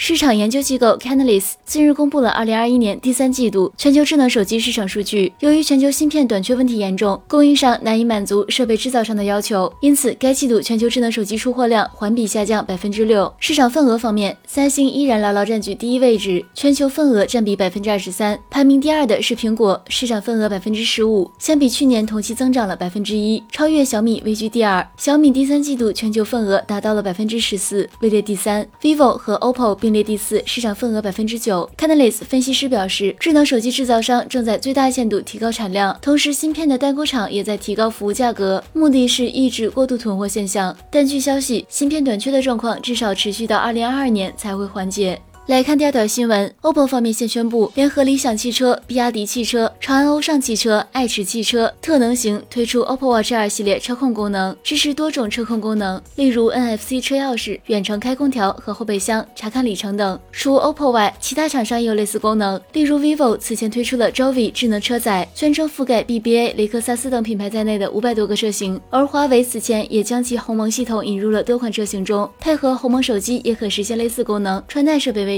市场研究机构 Canalys 近日公布了2021年第三季度全球智能手机市场数据。由于全球芯片短缺问题严重，供应商难以满足设备制造商的要求，因此该季度全球智能手机出货量环比下降百分之六。市场份额方面，三星依然牢牢占据第一位置，全球份额占比百分之二十三。排名第二的是苹果，市场份额百分之十五，相比去年同期增长了百分之一，超越小米位居第二。小米第三季度全球份额达到了百分之十四，位列第三。vivo 和 OPPO 并列第四，市场份额百分之九。Canalys 分析师表示，智能手机制造商正在最大限度提高产量，同时芯片的代工厂也在提高服务价格，目的是抑制过度囤货现象。但据消息，芯片短缺的状况至少持续到二零二二年才会缓解。来看第二条新闻，OPPO 方面现宣布，联合理想汽车、比亚迪汽车、长安欧尚汽车、爱驰汽车、特能行推出 OPPO Watch 2系列车控功能，支持多种车控功能，例如 NFC 车钥匙、远程开空调和后备箱、查看里程等。除 OPPO 外，其他厂商也有类似功能，例如 vivo 此前推出了 Jovi 智能车载，宣称覆盖 BBA、雷克萨斯等品牌在内的五百多个车型，而华为此前也将其鸿蒙系统引入了多款车型中，配合鸿蒙手机也可实现类似功能，穿戴设备为